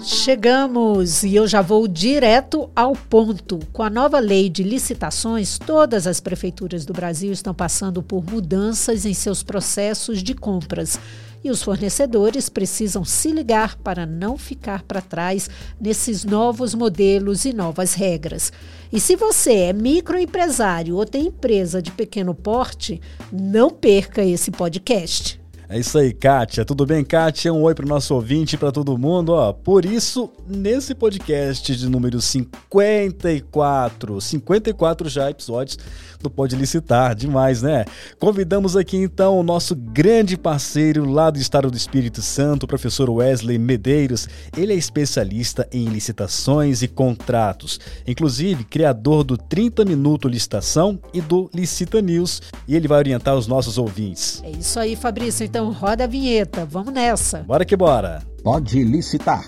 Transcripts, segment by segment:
Chegamos e eu já vou direto ao ponto. Com a nova lei de licitações, todas as prefeituras do Brasil estão passando por mudanças em seus processos de compras. E os fornecedores precisam se ligar para não ficar para trás nesses novos modelos e novas regras. E se você é microempresário ou tem empresa de pequeno porte, não perca esse podcast. É isso aí, Kátia. Tudo bem, Kátia? Um oi para o nosso ouvinte, para todo mundo. Ó, por isso, nesse podcast de número 54, 54 já episódios do Pode Licitar, demais, né? Convidamos aqui então o nosso grande parceiro lá do Estado do Espírito Santo, o professor Wesley Medeiros. Ele é especialista em licitações e contratos, inclusive criador do 30 Minuto Licitação e do Licita News, e ele vai orientar os nossos ouvintes. É isso aí, Fabrício. Então roda a vinheta. Vamos nessa. Bora que bora. Pode Licitar,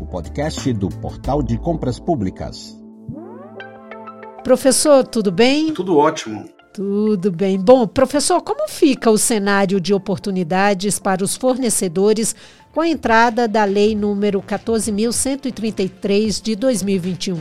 o podcast do Portal de Compras Públicas. Professor, tudo bem? Tudo ótimo. Tudo bem. Bom, professor, como fica o cenário de oportunidades para os fornecedores com a entrada da Lei número 14.133 de 2021?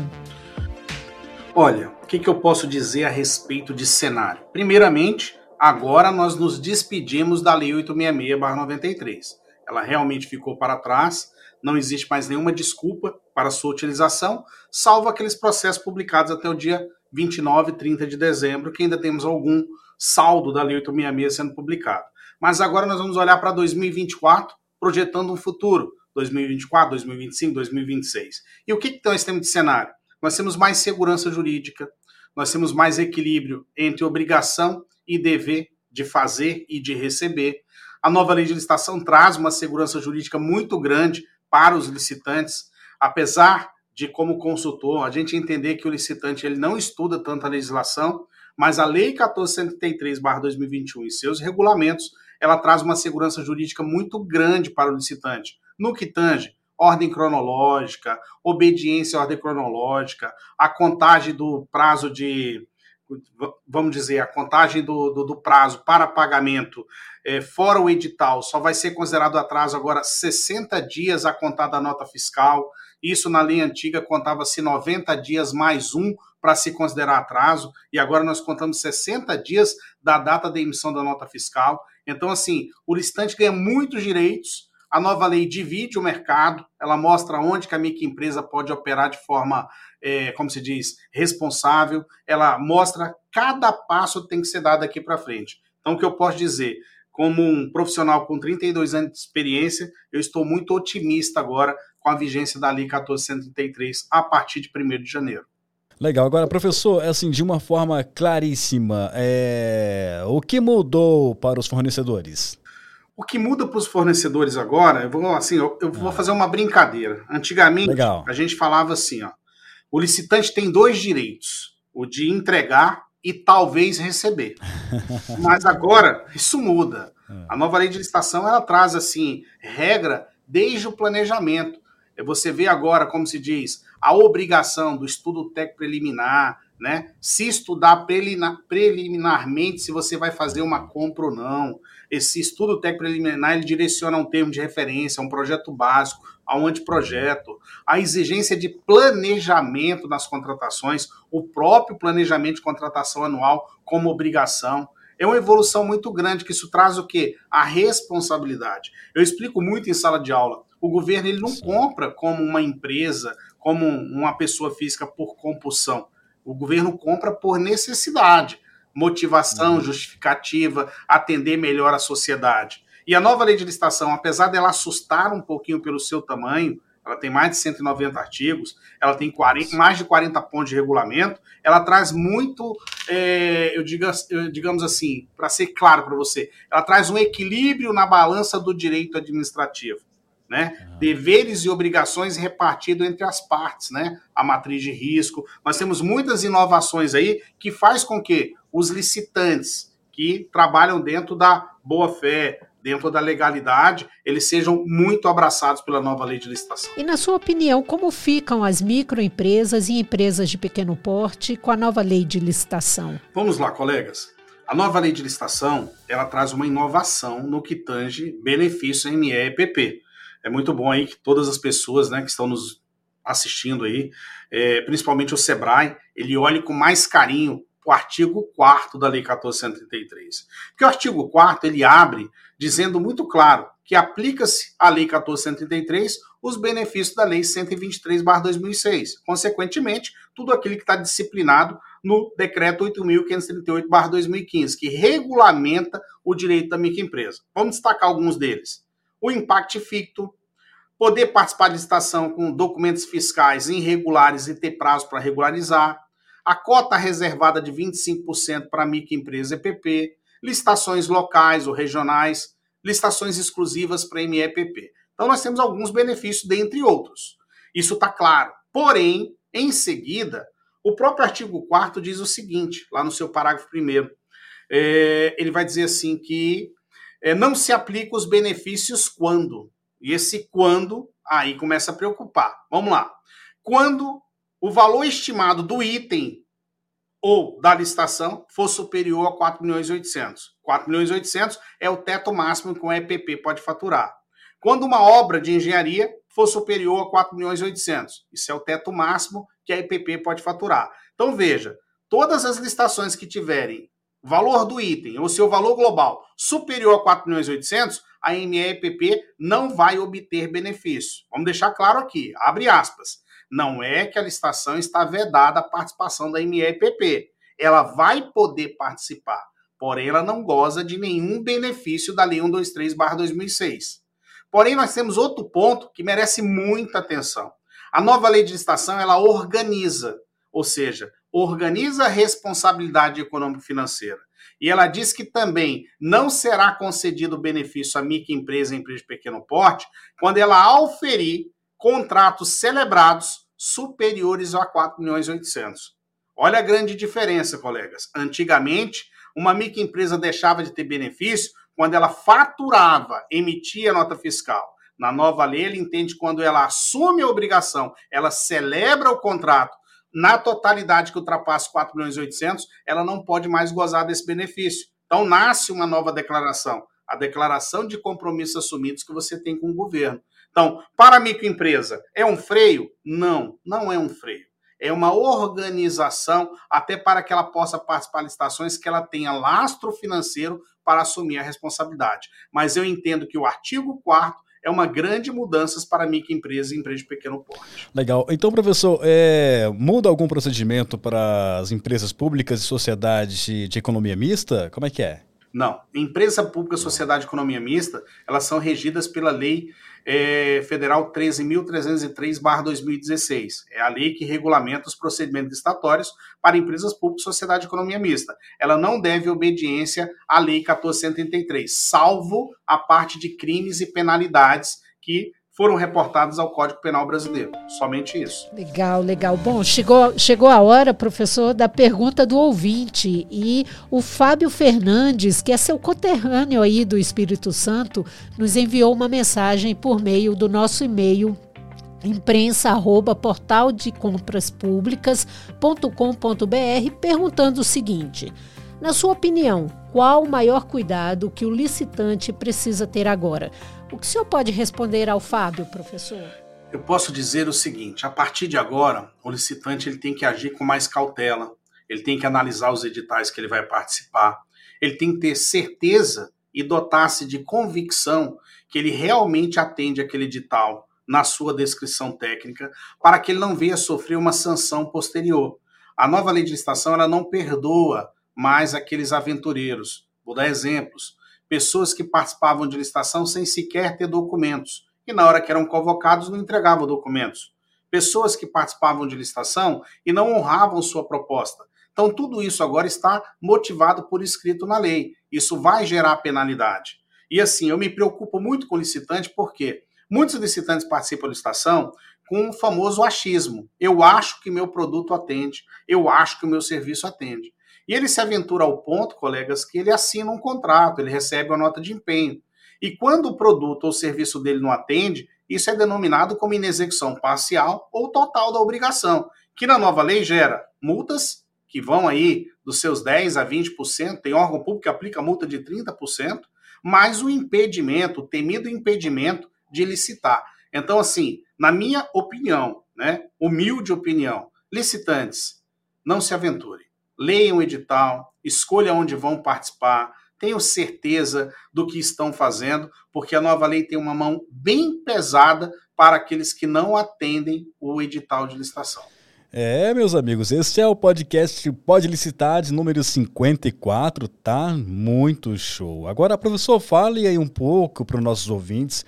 Olha, o que, que eu posso dizer a respeito de cenário? Primeiramente, agora nós nos despedimos da Lei 866-93. Ela realmente ficou para trás, não existe mais nenhuma desculpa para sua utilização, salvo aqueles processos publicados até o dia 29 e 30 de dezembro, que ainda temos algum saldo da Lei 866 sendo publicado. Mas agora nós vamos olhar para 2024, projetando um futuro, 2024, 2025, 2026. E o que, que temos de cenário? Nós temos mais segurança jurídica, nós temos mais equilíbrio entre obrigação e dever de fazer e de receber. A nova lei de licitação traz uma segurança jurídica muito grande para os licitantes, apesar de como consultor, a gente entender que o licitante ele não estuda tanto a legislação, mas a Lei 1473/2021 e seus regulamentos, ela traz uma segurança jurídica muito grande para o licitante. No que tange ordem cronológica, obediência à ordem cronológica, a contagem do prazo de vamos dizer, a contagem do, do, do prazo para pagamento, é, fora o edital, só vai ser considerado atraso agora 60 dias a contar da nota fiscal. Isso na lei antiga contava-se 90 dias mais um para se considerar atraso, e agora nós contamos 60 dias da data da emissão da nota fiscal. Então, assim, o listante ganha muitos direitos. A nova lei divide o mercado, ela mostra onde que a microempresa pode operar de forma, é, como se diz, responsável. Ela mostra cada passo tem que ser dado aqui para frente. Então, o que eu posso dizer? Como um profissional com 32 anos de experiência, eu estou muito otimista agora com a vigência da Lei 1433 a partir de 1 de janeiro. Legal. Agora, professor, é assim, de uma forma claríssima, é... o que mudou para os fornecedores? O que muda para os fornecedores agora, eu vou assim, eu, eu vou ah. fazer uma brincadeira. Antigamente, Legal. a gente falava assim, ó, o licitante tem dois direitos: o de entregar e talvez receber. Mas agora isso muda. Ah. A nova lei de licitação ela traz assim regra desde o planejamento. Você vê agora, como se diz, a obrigação do estudo técnico preliminar, né? Se estudar preliminarmente se você vai fazer uma compra ou não. Esse estudo técnico preliminar ele direciona um termo de referência, um projeto básico, a um anteprojeto. A exigência de planejamento nas contratações, o próprio planejamento de contratação anual como obrigação. É uma evolução muito grande que isso traz o quê? A responsabilidade. Eu explico muito em sala de aula o governo ele não compra como uma empresa, como uma pessoa física por compulsão. O governo compra por necessidade, motivação, uhum. justificativa, atender melhor a sociedade. E a nova lei de licitação, apesar dela assustar um pouquinho pelo seu tamanho, ela tem mais de 190 artigos, ela tem 40, mais de 40 pontos de regulamento, ela traz muito, é, eu, diga, digamos assim, para ser claro para você, ela traz um equilíbrio na balança do direito administrativo né? Uhum. Deveres e obrigações repartidos entre as partes, né? A matriz de risco. Nós temos muitas inovações aí que faz com que os licitantes que trabalham dentro da boa fé, dentro da legalidade, eles sejam muito abraçados pela nova lei de licitação. E na sua opinião, como ficam as microempresas e empresas de pequeno porte com a nova lei de licitação? Vamos lá, colegas. A nova lei de licitação, ela traz uma inovação no que tange benefício ME e PP é muito bom aí que todas as pessoas né, que estão nos assistindo aí, é, principalmente o Sebrae, ele olhe com mais carinho o artigo 4 da Lei 1433. Porque o artigo 4 ele abre dizendo muito claro que aplica-se à Lei 1433 os benefícios da Lei 123/2006. Consequentemente, tudo aquilo que está disciplinado no Decreto 8.538/2015, que regulamenta o direito da microempresa. Vamos destacar alguns deles. O impacto ficto, poder participar de licitação com documentos fiscais irregulares e ter prazo para regularizar, a cota reservada de 25% para microempresa EPP, licitações locais ou regionais, licitações exclusivas para MEPP. Então nós temos alguns benefícios, dentre outros. Isso está claro. Porém, em seguida, o próprio artigo 4 diz o seguinte, lá no seu parágrafo 1 é, ele vai dizer assim que é, não se aplica os benefícios quando. E esse quando aí começa a preocupar. Vamos lá. Quando o valor estimado do item ou da licitação for superior a 4 milhões e 800. 4 milhões e 800 é o teto máximo que o EPP pode faturar. Quando uma obra de engenharia for superior a 4 milhões e 800, isso é o teto máximo que a EPP pode faturar. Então veja, todas as licitações que tiverem valor do item ou seu valor global superior a 4 milhões e 800, a MEPP não vai obter benefício. Vamos deixar claro aqui, abre aspas. Não é que a licitação está vedada a participação da MEPP. Ela vai poder participar, porém ela não goza de nenhum benefício da Lei 123/2006. Porém, nós temos outro ponto que merece muita atenção. A nova lei de licitação, ela organiza, ou seja, organiza a responsabilidade econômico-financeira. E ela diz que também não será concedido benefício à microempresa e empresa de pequeno porte quando ela auferir contratos celebrados superiores a 4 milhões e 800. Olha a grande diferença, colegas. Antigamente, uma microempresa deixava de ter benefício quando ela faturava, emitia nota fiscal. Na nova lei, ele entende quando ela assume a obrigação, ela celebra o contrato na totalidade que ultrapassa 4 milhões e 800, ela não pode mais gozar desse benefício. Então nasce uma nova declaração, a declaração de compromissos assumidos que você tem com o governo. Então, para a microempresa, é um freio? Não, não é um freio. É uma organização até para que ela possa participar de licitações que ela tenha lastro financeiro para assumir a responsabilidade. Mas eu entendo que o artigo 4 é uma grande mudança para microempresa e empresa de pequeno porte. Legal. Então, professor, é, muda algum procedimento para as empresas públicas e sociedades de, de economia mista? Como é que é? Não. Empresa pública, sociedade de economia mista, elas são regidas pela lei é, Federal 13.303-2016. É a lei que regulamenta os procedimentos estatórios para empresas públicas e sociedade de economia mista. Ela não deve obediência à lei 1433, salvo a parte de crimes e penalidades que foram reportados ao Código Penal Brasileiro. Somente isso. Legal, legal. Bom, chegou, chegou a hora, professor, da pergunta do ouvinte. E o Fábio Fernandes, que é seu conterrâneo aí do Espírito Santo, nos enviou uma mensagem por meio do nosso e-mail imprensa arroba portal de compras perguntando o seguinte: na sua opinião, qual o maior cuidado que o licitante precisa ter agora? O que o senhor pode responder ao Fábio, professor? Eu posso dizer o seguinte: a partir de agora, o licitante ele tem que agir com mais cautela, ele tem que analisar os editais que ele vai participar, ele tem que ter certeza e dotar-se de convicção que ele realmente atende aquele edital na sua descrição técnica, para que ele não venha sofrer uma sanção posterior. A nova lei de licitação ela não perdoa mais aqueles aventureiros. Vou dar exemplos pessoas que participavam de licitação sem sequer ter documentos, e na hora que eram convocados não entregavam documentos. Pessoas que participavam de licitação e não honravam sua proposta. Então, tudo isso agora está motivado por escrito na lei. Isso vai gerar penalidade. E assim, eu me preocupo muito com licitante, porque muitos licitantes participam da licitação com o famoso achismo. Eu acho que meu produto atende, eu acho que o meu serviço atende. E ele se aventura ao ponto, colegas, que ele assina um contrato, ele recebe uma nota de empenho. E quando o produto ou serviço dele não atende, isso é denominado como inexecução parcial ou total da obrigação, que na nova lei gera multas que vão aí dos seus 10 a 20%, tem órgão público que aplica multa de 30%, mais o impedimento, o temido impedimento de licitar. Então, assim, na minha opinião, né, humilde opinião, licitantes, não se aventurem. Leiam o edital, escolham onde vão participar, tenham certeza do que estão fazendo, porque a nova lei tem uma mão bem pesada para aqueles que não atendem o edital de licitação. É, meus amigos, este é o podcast Pode Licitar de número 54, tá? Muito show. Agora, professor, fale aí um pouco para os nossos ouvintes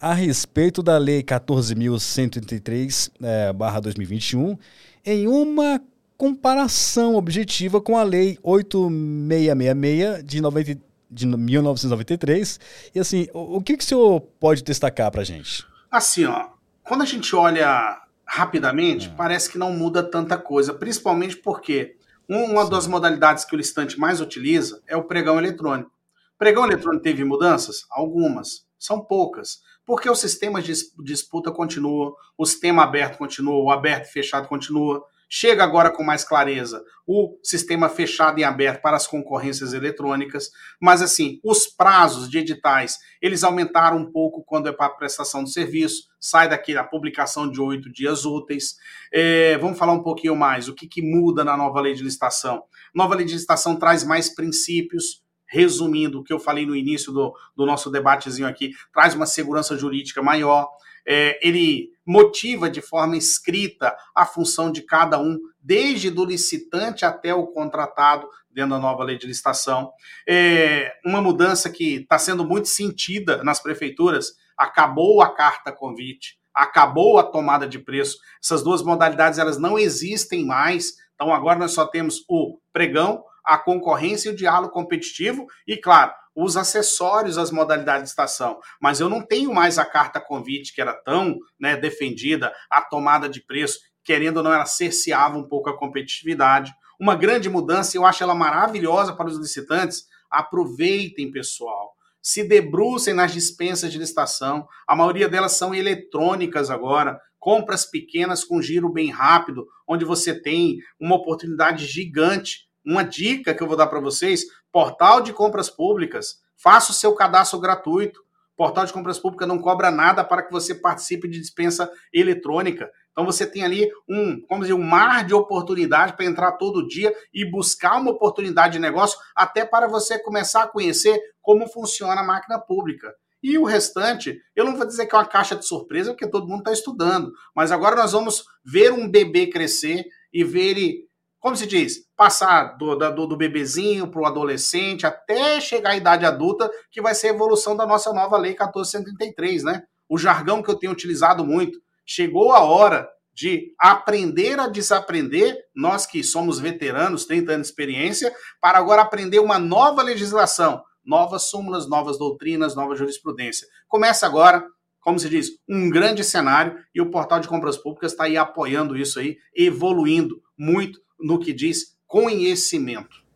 a respeito da Lei 14.133, é, barra 2021, em uma comparação objetiva com a Lei 8666 de, 90, de 1993. E assim, o, o que, que o senhor pode destacar para a gente? Assim, ó, quando a gente olha rapidamente, é. parece que não muda tanta coisa, principalmente porque uma Sim. das modalidades que o listante mais utiliza é o pregão eletrônico. O pregão eletrônico teve mudanças? Algumas, são poucas, porque o sistema de disputa continua, o sistema aberto continua, o aberto e fechado continua. Chega agora com mais clareza o sistema fechado e aberto para as concorrências eletrônicas, mas assim, os prazos de editais, eles aumentaram um pouco quando é para prestação de serviço, sai daqui a publicação de oito dias úteis. É, vamos falar um pouquinho mais, o que, que muda na nova lei de licitação? Nova lei de licitação traz mais princípios, resumindo o que eu falei no início do, do nosso debatezinho aqui, traz uma segurança jurídica maior, é, ele motiva de forma escrita a função de cada um, desde do licitante até o contratado, dentro da nova lei de licitação. É uma mudança que está sendo muito sentida nas prefeituras. Acabou a carta convite, acabou a tomada de preço. Essas duas modalidades elas não existem mais. Então agora nós só temos o pregão, a concorrência e o diálogo competitivo e, claro, os acessórios às modalidades de estação. Mas eu não tenho mais a carta convite, que era tão né, defendida, a tomada de preço, querendo ou não, ela cerceava um pouco a competitividade. Uma grande mudança, eu acho ela maravilhosa para os licitantes. Aproveitem, pessoal. Se debrucem nas dispensas de licitação. A maioria delas são eletrônicas agora. Compras pequenas com giro bem rápido, onde você tem uma oportunidade gigante uma dica que eu vou dar para vocês: portal de compras públicas. Faça o seu cadastro gratuito. Portal de compras públicas não cobra nada para que você participe de dispensa eletrônica. Então você tem ali um, como dizer, um mar de oportunidade para entrar todo dia e buscar uma oportunidade de negócio, até para você começar a conhecer como funciona a máquina pública. E o restante, eu não vou dizer que é uma caixa de surpresa, porque todo mundo está estudando. Mas agora nós vamos ver um bebê crescer e ver ele como se diz, passar do, do, do bebezinho para o adolescente até chegar à idade adulta, que vai ser a evolução da nossa nova lei 1433, né? O jargão que eu tenho utilizado muito. Chegou a hora de aprender a desaprender, nós que somos veteranos, 30 anos de experiência, para agora aprender uma nova legislação, novas súmulas, novas doutrinas, nova jurisprudência. Começa agora, como se diz, um grande cenário e o portal de compras públicas está aí apoiando isso aí, evoluindo muito no que diz conhecimento.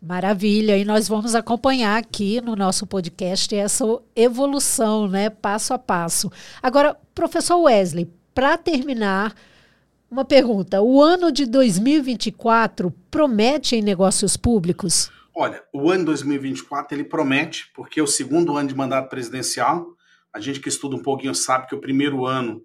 Maravilha, e nós vamos acompanhar aqui no nosso podcast essa evolução, né, passo a passo. Agora, professor Wesley, para terminar, uma pergunta: o ano de 2024 promete em negócios públicos? Olha, o ano 2024 ele promete, porque é o segundo ano de mandato presidencial. A gente que estuda um pouquinho sabe que o primeiro ano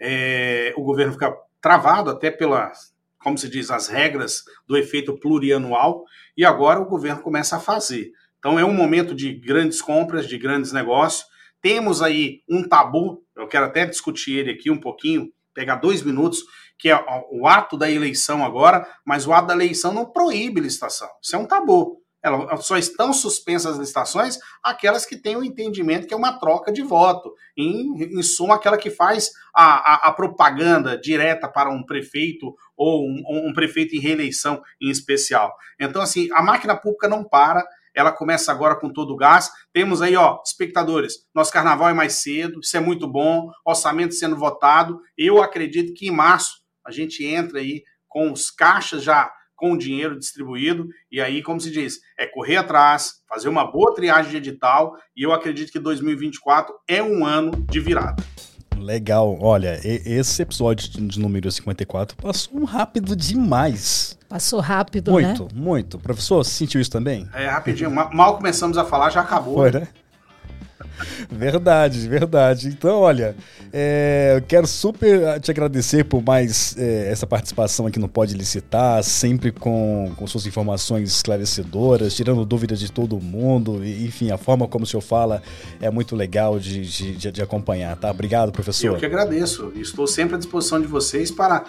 é, o governo fica travado até pela, como se diz, as regras do efeito plurianual, e agora o governo começa a fazer. Então é um momento de grandes compras, de grandes negócios. Temos aí um tabu, eu quero até discutir ele aqui um pouquinho, pegar dois minutos, que é o ato da eleição agora, mas o ato da eleição não proíbe licitação. Isso é um tabu. Elas só estão suspensas as licitações aquelas que têm o entendimento que é uma troca de voto. Em, em suma, aquela que faz a, a, a, propaganda direta para um prefeito ou um, um prefeito em reeleição em especial. Então, assim, a máquina pública não para, ela começa agora com todo o gás. Temos aí, ó, espectadores, nosso carnaval é mais cedo, isso é muito bom, orçamento sendo votado. Eu acredito que em março a gente entra aí com os caixas já com o dinheiro distribuído. E aí, como se diz, é correr atrás, fazer uma boa triagem de edital. E eu acredito que 2024 é um ano de virada. Legal. Olha, esse episódio de número 54 passou rápido demais. Passou rápido, muito, né? Muito, muito. Professor, sentiu isso também? É, rapidinho. Mal começamos a falar, já acabou. Foi, né? Verdade, verdade. Então, olha, é, eu quero super te agradecer por mais é, essa participação aqui no Pode Licitar, sempre com, com suas informações esclarecedoras, tirando dúvidas de todo mundo. E, enfim, a forma como o senhor fala é muito legal de, de, de acompanhar, tá? Obrigado, professor. Eu que agradeço. Estou sempre à disposição de vocês para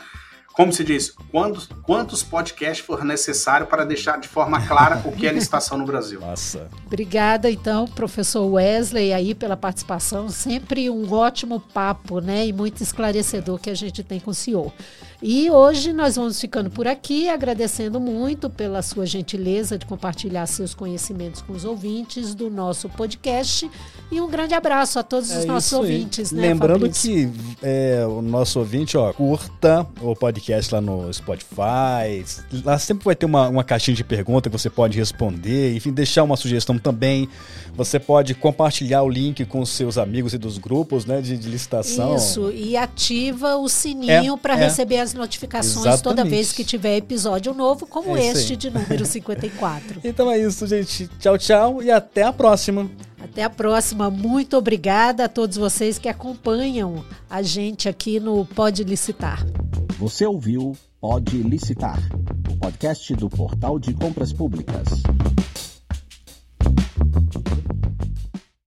como se diz, quantos, quantos podcasts for necessário para deixar de forma clara o que é licitação no Brasil. Nossa. Obrigada, então, professor Wesley, aí pela participação. Sempre um ótimo papo, né? E muito esclarecedor que a gente tem com o senhor. E hoje nós vamos ficando por aqui, agradecendo muito pela sua gentileza de compartilhar seus conhecimentos com os ouvintes do nosso podcast. E um grande abraço a todos os é nossos ouvintes, né, Lembrando Fabrício? que é, o nosso ouvinte, ó, curta o podcast lá no Spotify. Lá sempre vai ter uma, uma caixinha de pergunta que você pode responder, enfim, deixar uma sugestão também. Você pode compartilhar o link com os seus amigos e dos grupos né, de, de licitação. Isso, e ativa o sininho É, para é. receber as notificações toda Exatamente. vez que tiver episódio novo, como É este aí. de número 54. Então é isso, gente. Tchau, tchau e até a próxima. Até a próxima. Muito obrigada a todos vocês que acompanham a gente aqui no Pode Licitar. Você ouviu Pode Licitar, o podcast do Portal de Compras Públicas.